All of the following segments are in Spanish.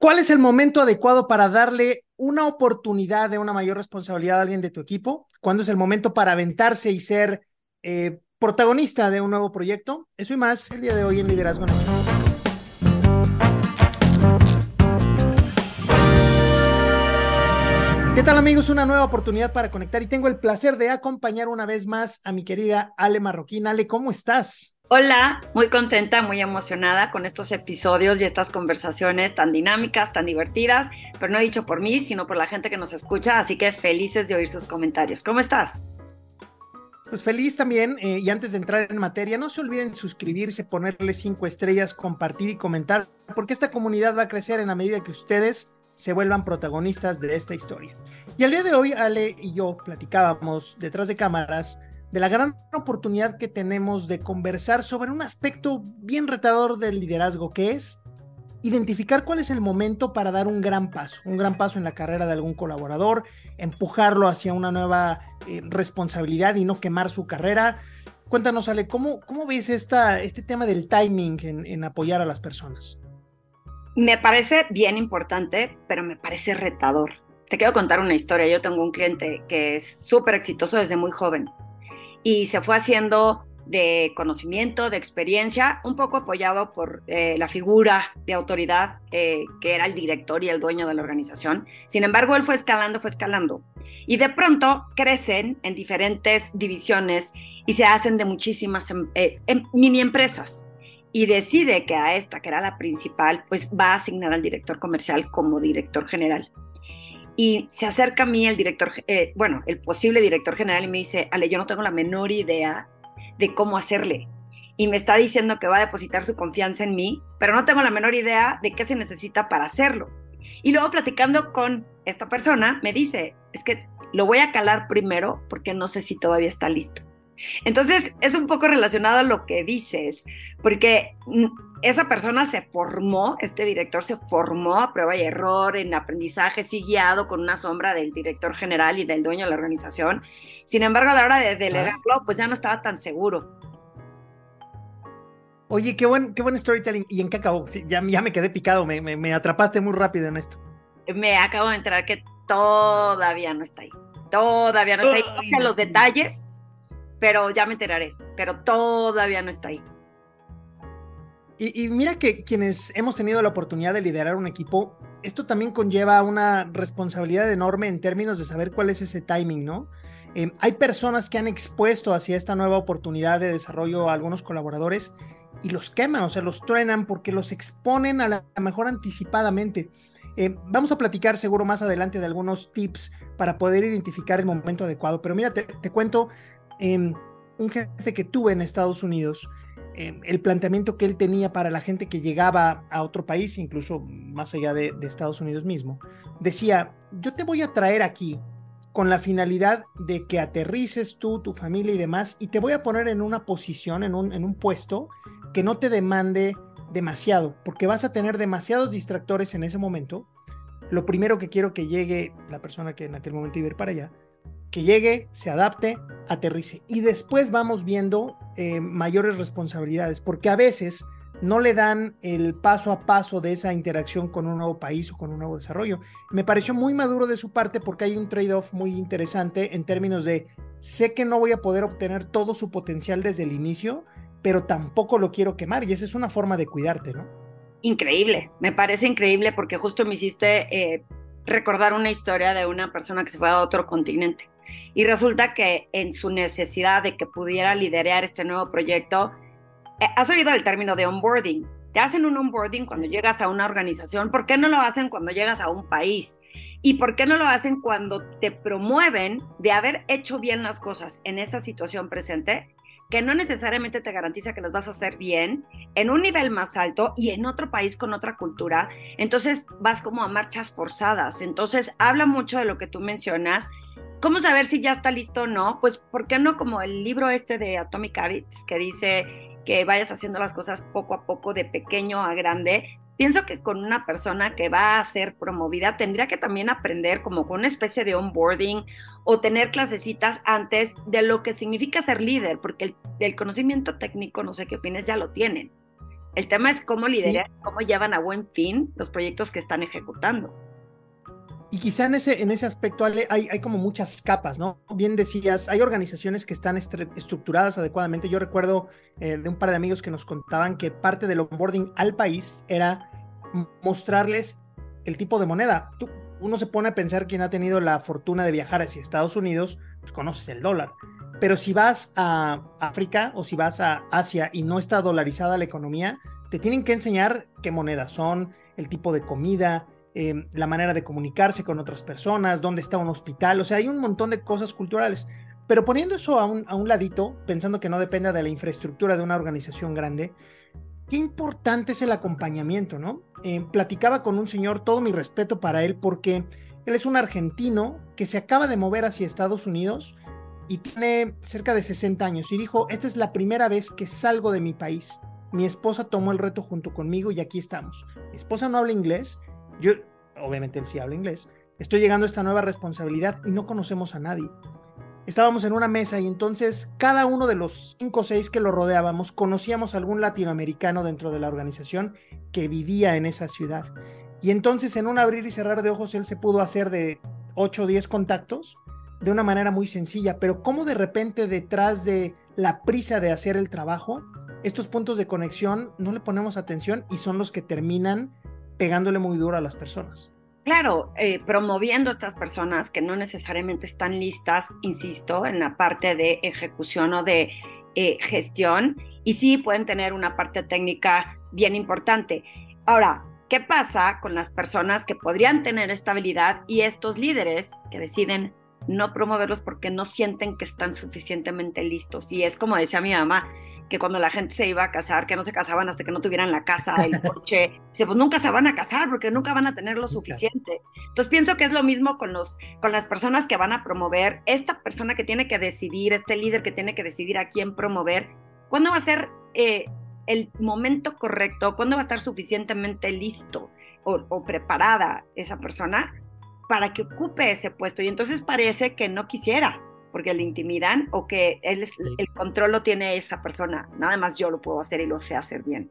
¿Cuál es el momento adecuado para darle una oportunidad de una mayor responsabilidad a alguien de tu equipo? ¿Cuándo es el momento para aventarse y ser eh, protagonista de un nuevo proyecto? Eso y más el día de hoy en Liderazgo ¿Qué tal amigos? Una nueva oportunidad para conectar y tengo el placer de acompañar una vez más a mi querida Ale Marroquín. Ale, ¿cómo estás? Hola, muy contenta, muy emocionada con estos episodios y estas conversaciones tan dinámicas, tan divertidas, pero no dicho por mí, sino por la gente que nos escucha, así que felices de oír sus comentarios. ¿Cómo estás? Pues feliz también, eh, y antes de entrar en materia, no se olviden suscribirse, ponerle cinco estrellas, compartir y comentar, porque esta comunidad va a crecer en la medida que ustedes se vuelvan protagonistas de esta historia. Y al día de hoy, Ale y yo platicábamos detrás de cámaras de la gran oportunidad que tenemos de conversar sobre un aspecto bien retador del liderazgo, que es identificar cuál es el momento para dar un gran paso, un gran paso en la carrera de algún colaborador, empujarlo hacia una nueva eh, responsabilidad y no quemar su carrera. Cuéntanos, Ale, ¿cómo, cómo ves esta, este tema del timing en, en apoyar a las personas? Me parece bien importante, pero me parece retador. Te quiero contar una historia. Yo tengo un cliente que es súper exitoso desde muy joven y se fue haciendo de conocimiento, de experiencia, un poco apoyado por eh, la figura de autoridad eh, que era el director y el dueño de la organización. Sin embargo, él fue escalando, fue escalando. Y de pronto crecen en diferentes divisiones y se hacen de muchísimas em, eh, em, mini empresas. Y decide que a esta, que era la principal, pues va a asignar al director comercial como director general y se acerca a mí el director, eh, bueno, el posible director general y me dice, Ale, yo no tengo la menor idea de cómo hacerle. Y me está diciendo que va a depositar su confianza en mí, pero no tengo la menor idea de qué se necesita para hacerlo. Y luego platicando con esta persona, me dice, es que lo voy a calar primero porque no sé si todavía está listo. Entonces, es un poco relacionado a lo que dices, porque esa persona se formó, este director se formó a prueba y error, en aprendizaje, sí guiado con una sombra del director general y del dueño de la organización. Sin embargo, a la hora de delegarlo, pues ya no estaba tan seguro. Oye, qué buen, qué buen storytelling. ¿Y en qué acabó? ya, ya me quedé picado, me, me, atrapaste muy rápido en esto. Me acabo de enterar que todavía no está ahí. Todavía no está ahí. No sé los detalles, pero ya me enteraré. Pero todavía no está ahí. Y, mira que quienes hemos tenido la oportunidad de liderar un equipo, esto también conlleva una responsabilidad enorme en términos de saber cuál es ese timing, ¿no? Eh, hay personas que han expuesto hacia esta nueva oportunidad de desarrollo a algunos colaboradores y los queman, o sea, los truenan porque los exponen a la mejor anticipadamente. Eh, vamos a platicar seguro más adelante de algunos tips para poder identificar el momento adecuado, pero mira, te, cuento em, un jefe que tuve en Estados Unidos Em, el planteamiento que él tenía para la gente que llegaba a otro país, incluso más allá de, Estados Unidos mismo, decía, yo te voy a traer aquí con la finalidad de que aterrices tú, tu familia y demás, y te voy a poner en una posición, en un, en un puesto que no te demande demasiado, porque vas a tener demasiados distractores en ese momento. Lo primero que quiero que llegue la persona que en aquel momento iba a ir para allá, que llegue, se adapte, aterrice. Y después vamos viendo eh, mayores responsabilidades, porque a veces no le dan el paso a paso de esa interacción con un nuevo país o con un nuevo desarrollo. Me pareció muy maduro de su parte porque hay un trade-off muy interesante en términos de sé que no voy a poder obtener todo su potencial desde el inicio, pero tampoco lo quiero quemar y esa es una forma de cuidarte, ¿no? Increíble, me parece increíble porque justo me hiciste eh, recordar una historia de una persona que se fue a otro continente y resulta que en su necesidad de que pudiera liderar este nuevo proyecto, eh, has oído el término de onboarding. Te hacen un onboarding cuando llegas a una organización. ¿Por qué no lo hacen cuando llegas a un país? ¿Y por qué no lo hacen cuando te promueven de haber hecho bien las cosas en esa situación presente? que no necesariamente te garantiza que las vas a hacer bien en un nivel más alto y en otro país con otra cultura. Entonces vas como a marchas forzadas. Entonces habla mucho de lo que tú mencionas ¿Cómo saber si ya está listo o no? Pues, ¿por qué no como el libro este de Atomic Habits que dice que vayas haciendo las cosas poco a poco, de pequeño a grande? Pienso que con una persona que va a ser promovida tendría que también aprender como con una especie de onboarding o tener clasecitas antes de lo que significa ser líder, porque el, el conocimiento técnico, no sé qué opinas, ya lo tienen. El tema es cómo lideran, cómo llevan a buen fin los proyectos que están ejecutando. Y quizá en ese, en ese aspecto, Ale, hay, hay como muchas capas, ¿no? Bien decías, hay organizaciones que están estructuradas adecuadamente. Yo recuerdo eh, de un par de amigos que nos contaban que parte del onboarding al país era mostrarles el tipo de moneda. Tú, uno se pone a pensar quien ha tenido la fortuna de viajar hacia Estados Unidos, pues conoces el dólar. Pero si vas a África o si vas a Asia y no está dolarizada la economía, te tienen que enseñar qué monedas son, el tipo de comida, Em, la manera de comunicarse con otras personas, dónde está un hospital, o sea, hay un montón de cosas culturales. Pero poniendo eso a un, a un ladito, pensando que no dependa de la infraestructura de una organización grande, qué importante es el acompañamiento, ¿no? Em, platicaba con un señor, todo mi respeto para él, porque él es un argentino que se acaba de mover hacia Estados Unidos y tiene cerca de 60 años y dijo, esta es la primera vez que salgo de mi país. Mi esposa tomó el reto junto conmigo y aquí estamos. Mi esposa no habla inglés, yo, obviamente él sí habla inglés, estoy llegando a esta nueva responsabilidad y no conocemos a nadie. Estábamos en una mesa y entonces cada uno de los cinco o seis que lo rodeábamos conocíamos a algún latinoamericano dentro de la organización que vivía en esa ciudad. Y entonces en un abrir y cerrar de ojos él se pudo hacer de 8 o 10 contactos de una manera muy sencilla, pero cómo de repente detrás de la prisa de hacer el trabajo, estos puntos de conexión no le ponemos atención y son los que terminan pegándole muy duro a las personas. Claro, eh, promoviendo a estas personas que no necesariamente están listas, insisto, en la parte de ejecución o de eh, gestión, y sí pueden tener una parte técnica bien importante. Ahora, ¿qué pasa con las personas que podrían tener estabilidad y estos líderes que deciden no promoverlos porque no sienten que están suficientemente listos? Y es como decía mi mamá, que cuando la gente se iba a casar, que no se casaban hasta que no tuvieran la casa, el coche, dice, pues nunca se van a casar porque nunca van a tener lo suficiente. Entonces pienso que es lo mismo con, los, con las personas que van a promover, esta persona que tiene que decidir, este líder que tiene que decidir a quién promover, ¿cuándo va a ser eh, el momento correcto? ¿Cuándo va a estar suficientemente listo o, o preparada esa persona para que ocupe ese puesto? Y entonces parece que no quisiera porque le intimidan o que él, el control lo tiene esa persona. Nada más yo lo puedo hacer y lo sé hacer bien.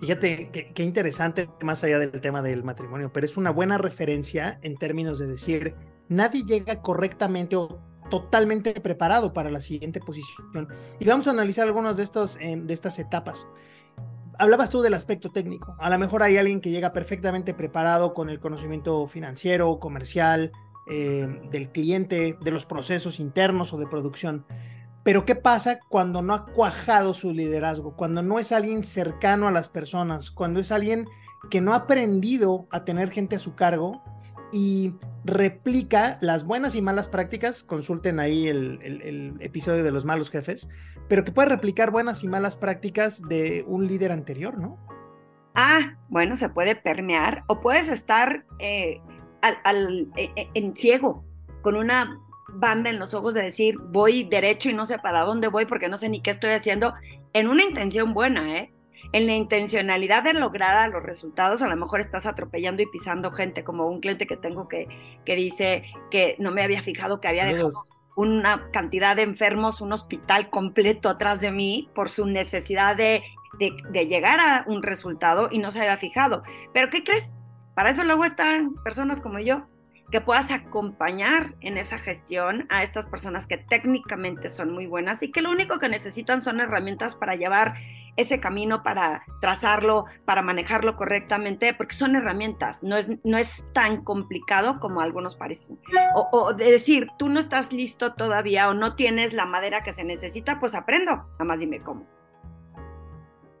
Fíjate qué interesante, más allá del tema del matrimonio, pero es una buena referencia en términos de decir, nadie llega correctamente o totalmente preparado para la siguiente posición. Y vamos a analizar algunas de, estos, eh, de estas etapas. Hablabas tú del aspecto técnico. A lo mejor hay alguien que llega perfectamente preparado con el conocimiento financiero, comercial, eh, del cliente, de los procesos internos o de producción. Pero ¿qué pasa cuando no ha cuajado su liderazgo? Cuando no es alguien cercano a las personas, cuando es alguien que no ha aprendido a tener gente a su cargo y replica las buenas y malas prácticas, consulten ahí el, el, episodio de los malos jefes, pero que puede replicar buenas y malas prácticas de un líder anterior, ¿no? Ah, bueno, se puede permear o puedes estar eh, al, e, e, en ciego, con una banda en los ojos de decir voy derecho y no sé para dónde voy porque no sé ni qué estoy haciendo, en una intención buena, ¿eh? En la intencionalidad de lograr los resultados, a lo mejor estás atropellando y pisando gente, como un cliente que tengo que, que dice que no me había fijado que había dejado una cantidad de enfermos, un hospital completo atrás de mí por su necesidad de, de, llegar a un resultado y no se había fijado. Pero ¿qué crees? Para eso luego están personas como yo, que puedas acompañar en esa gestión a estas personas que técnicamente son muy buenas y que lo único que necesitan son herramientas para llevar ese camino, para trazarlo, para manejarlo correctamente, porque son herramientas, no es, no es tan complicado como algunos parecen. O, de decir, tú no estás listo todavía o no tienes la madera que se necesita, pues aprendo, nada más dime cómo.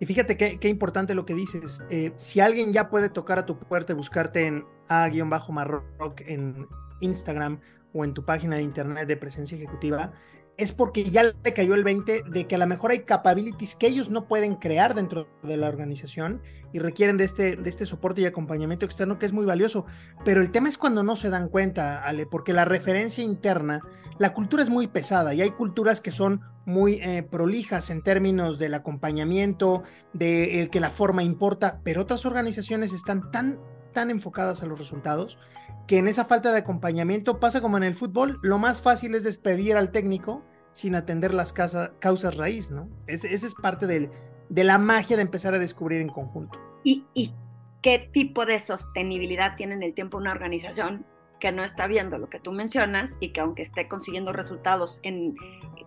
Y fíjate qué, importante lo que dices. Eh, si alguien ya puede tocar a tu puerta y buscarte en A-Marrock en Instagram o en tu página de internet de presencia ejecutiva, es porque ya le cayó el 20 de que a lo mejor hay capabilities que ellos no pueden crear dentro de la organización y requieren de este, de este soporte y acompañamiento externo que es muy valioso. Pero el tema es cuando no se dan cuenta, Ale, porque la referencia interna, la cultura es muy pesada y hay culturas que son muy eh, prolijas en términos del acompañamiento, de el que la forma importa, pero otras organizaciones están tan, tan enfocadas a los resultados que en esa falta de acompañamiento pasa como en el fútbol, lo más fácil es despedir al técnico sin atender las causas raíz, ¿no? Ese, es parte de la magia de empezar a descubrir en conjunto. ¿Y, y qué tipo de sostenibilidad tiene en el tiempo una organización que no está viendo lo que tú mencionas y que aunque esté consiguiendo resultados, en,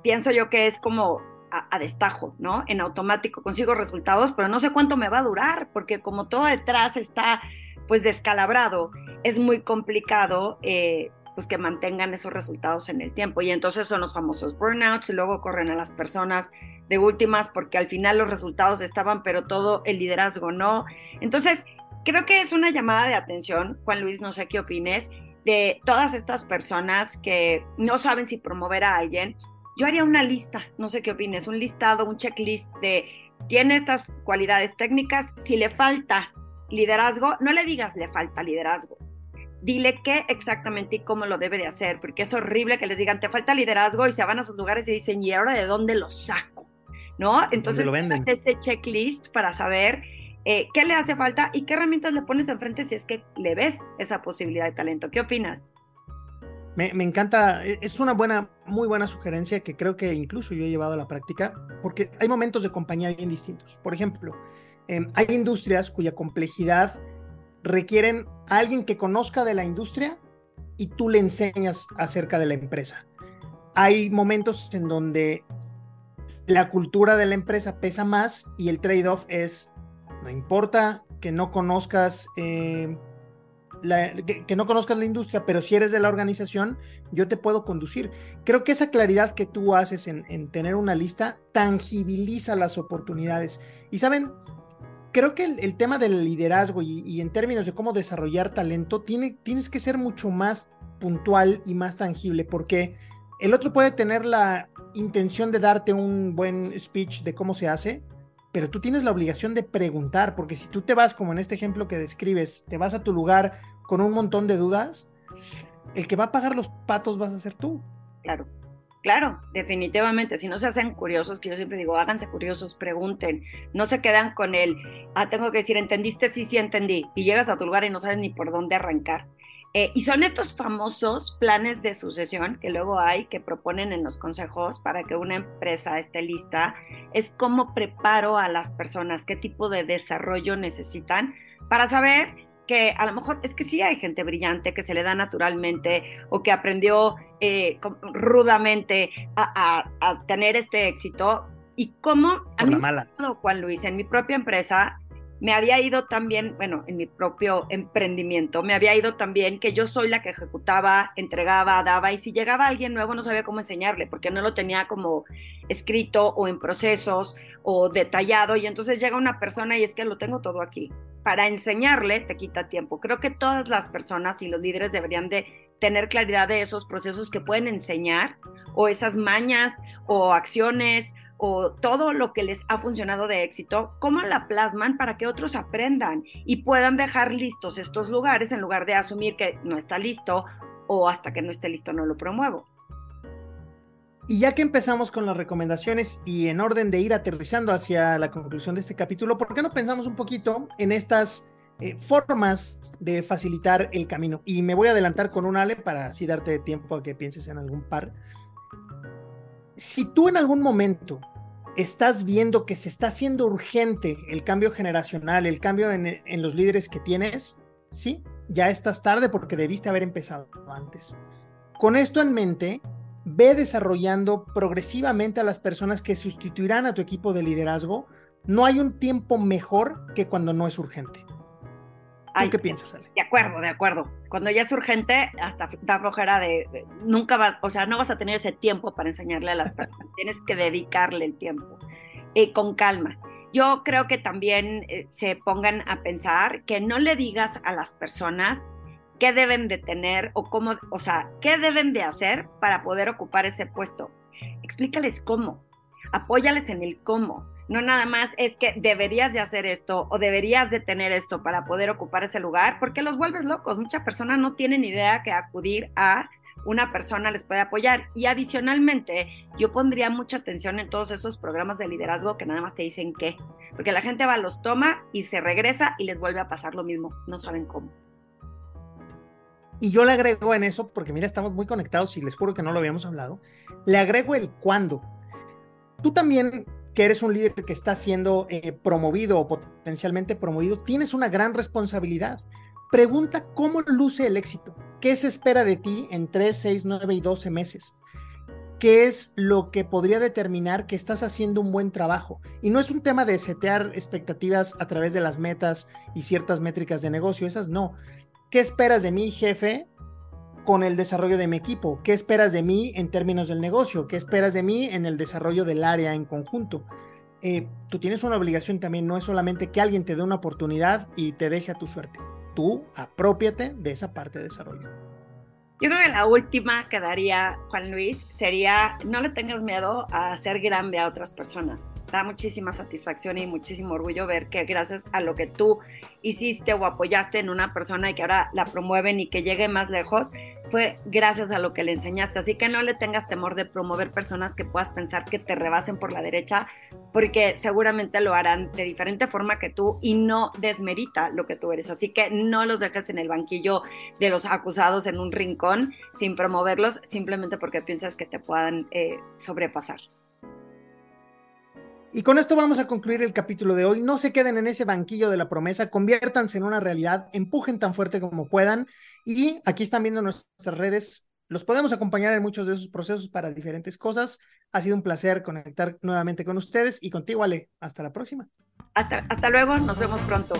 pienso yo que es como a, destajo, ¿no? En automático consigo resultados, pero no sé cuánto me va a durar, porque como todo detrás está pues descalabrado, es muy complicado eh, pues que mantengan esos resultados en el tiempo. Y entonces son los famosos burnouts y luego corren a las personas de últimas porque al final los resultados estaban, pero todo el liderazgo no. Entonces, creo que es una llamada de atención, Juan Luis, no sé qué opines, de todas estas personas que no saben si promover a alguien, yo haría una lista, no sé qué opines, un listado, un checklist de tiene estas cualidades técnicas, si le falta liderazgo, no le digas le falta liderazgo. Dile qué exactamente y cómo lo debe de hacer, porque es horrible que les digan te falta liderazgo y se van a sus lugares y dicen, ¿y ahora de dónde lo saco? ¿No? Entonces, lo ese checklist para saber eh, qué le hace falta y qué herramientas le pones enfrente si es que le ves esa posibilidad de talento. ¿Qué opinas? Me, encanta, e, es una buena, muy buena sugerencia que creo que incluso yo he llevado a la práctica, porque hay momentos de compañía bien distintos. Por ejemplo, em, hay industrias cuya complejidad requieren a alguien que conozca de la industria y tú le enseñas acerca de la empresa. Hay momentos en donde la cultura de la empresa pesa más y el trade-off es no importa que no conozcas eh, la, que, no conozcas la industria, pero si eres de la organización, yo te puedo conducir. Creo que esa claridad que tú haces en, tener una lista tangibiliza las oportunidades. Y saben, creo que el, tema del liderazgo y, en términos de cómo desarrollar talento, tiene, tienes que ser mucho más puntual y más tangible, porque el otro puede tener la intención de darte un buen speech de cómo se hace, pero tú tienes la obligación de preguntar, porque si tú te vas, como en este ejemplo que describes, te vas a tu lugar con un montón de dudas, el que va a pagar los patos vas a ser tú. Claro, claro, definitivamente. Si no se hacen curiosos, que yo siempre digo, háganse curiosos, pregunten, no se quedan con el, ah, tengo que decir, entendiste, sí, sí, entendí, y llegas a tu lugar y no sabes ni por dónde arrancar. Eh, y son estos famosos planes de sucesión que luego hay que proponen en los consejos para que una empresa esté lista. Es cómo preparo a las personas, qué tipo de desarrollo necesitan para saber que a lo mejor es que sí hay gente brillante que se le da naturalmente o que aprendió eh, rudamente a, tener este éxito. Y cómo a mí, mala. Juan Luis, en mi propia empresa, me había ido también, bueno, en mi propio emprendimiento, me había ido también que yo soy la que ejecutaba, entregaba, daba, y si llegaba alguien nuevo no sabía cómo enseñarle, porque no lo tenía como escrito o en procesos o detallado, y entonces llega una persona y es que lo tengo todo aquí. Para enseñarle te quita tiempo. Creo que todas las personas y los líderes deberían de tener claridad de esos procesos que pueden enseñar o esas mañas o acciones o todo lo que les ha funcionado de éxito, cómo la plasman para que otros aprendan y puedan dejar listos estos lugares en lugar de asumir que no está listo o hasta que no esté listo no lo promuevo. Y ya que empezamos con las recomendaciones y en orden de ir aterrizando hacia la conclusión de este capítulo, ¿por qué no pensamos un poquito en estas eh, formas de facilitar el camino? Y me voy a adelantar con un Ale para así darte tiempo a que pienses en algún par. Si tú en algún momento estás viendo que se está haciendo urgente el cambio generacional, el cambio en, los líderes que tienes, sí, ya estás tarde porque debiste haber empezado antes. Con esto en mente, ve desarrollando progresivamente a las personas que sustituirán a tu equipo de liderazgo. No hay un tiempo mejor que cuando no es urgente. ¿Qué piensas, Ale? De acuerdo, de acuerdo. Cuando ya es urgente, hasta da flojera de, nunca va, o sea, no vas a tener ese tiempo para enseñarle a las personas. Tienes que dedicarle el tiempo eh, con calma. Yo creo que también eh, se pongan a pensar que no le digas a las personas qué deben de tener o cómo, o sea, qué deben de hacer para poder ocupar ese puesto. Explícales cómo. Apóyales en el cómo no nada más es que deberías de hacer esto o deberías de tener esto para poder ocupar ese lugar, porque los vuelves locos. Muchas personas no tienen idea que acudir a una persona les puede apoyar. Y adicionalmente, yo pondría mucha atención en todos esos programas de liderazgo que nada más te dicen qué, porque la gente va, los toma y se regresa y les vuelve a pasar lo mismo, no saben cómo. Y yo le agrego en eso, porque mira, estamos muy conectados y les juro que no lo habíamos hablado, le agrego el cuándo. Tú también que eres un líder que está siendo eh, promovido o potencialmente promovido, tienes una gran responsabilidad. Pregunta cómo luce el éxito, qué se espera de ti en 3, 6, 9 y 12 meses. ¿Qué es lo que podría determinar que estás haciendo un buen trabajo? Y no es un tema de setear expectativas a través de las metas y ciertas métricas de negocio, esas no. ¿Qué esperas de mi jefe con el desarrollo de mi equipo? ¿Qué esperas de mí en términos del negocio? ¿Qué esperas de mí en el desarrollo del área en conjunto? Eh, tú tienes una obligación también, no es solamente que alguien te dé una oportunidad y te deje a tu suerte. Tú apropiate de esa parte de desarrollo. Yo creo que la última que daría Juan Luis sería no le tengas miedo a hacer grande a otras personas. Da muchísima satisfacción y muchísimo orgullo ver que gracias a lo que tú hiciste o apoyaste en una persona y que ahora la promueven y que llegue más lejos, fue gracias a lo que le enseñaste. Así que no le tengas temor de promover personas que puedas pensar que te rebasen por la derecha, porque seguramente lo harán de diferente forma que tú y no desmerita lo que tú eres. Así que no los dejes en el banquillo de los acusados en un rincón sin promoverlos simplemente porque piensas que te puedan eh, sobrepasar. Y con esto vamos a concluir el capítulo de hoy. No se queden en ese banquillo de la promesa, conviértanse en una realidad, empujen tan fuerte como puedan. Y aquí están viendo nuestras redes. Los podemos acompañar en muchos de esos procesos para diferentes cosas. Ha sido un placer conectar nuevamente con ustedes y contigo, Ale. Hasta la próxima. Hasta, hasta luego, nos vemos pronto.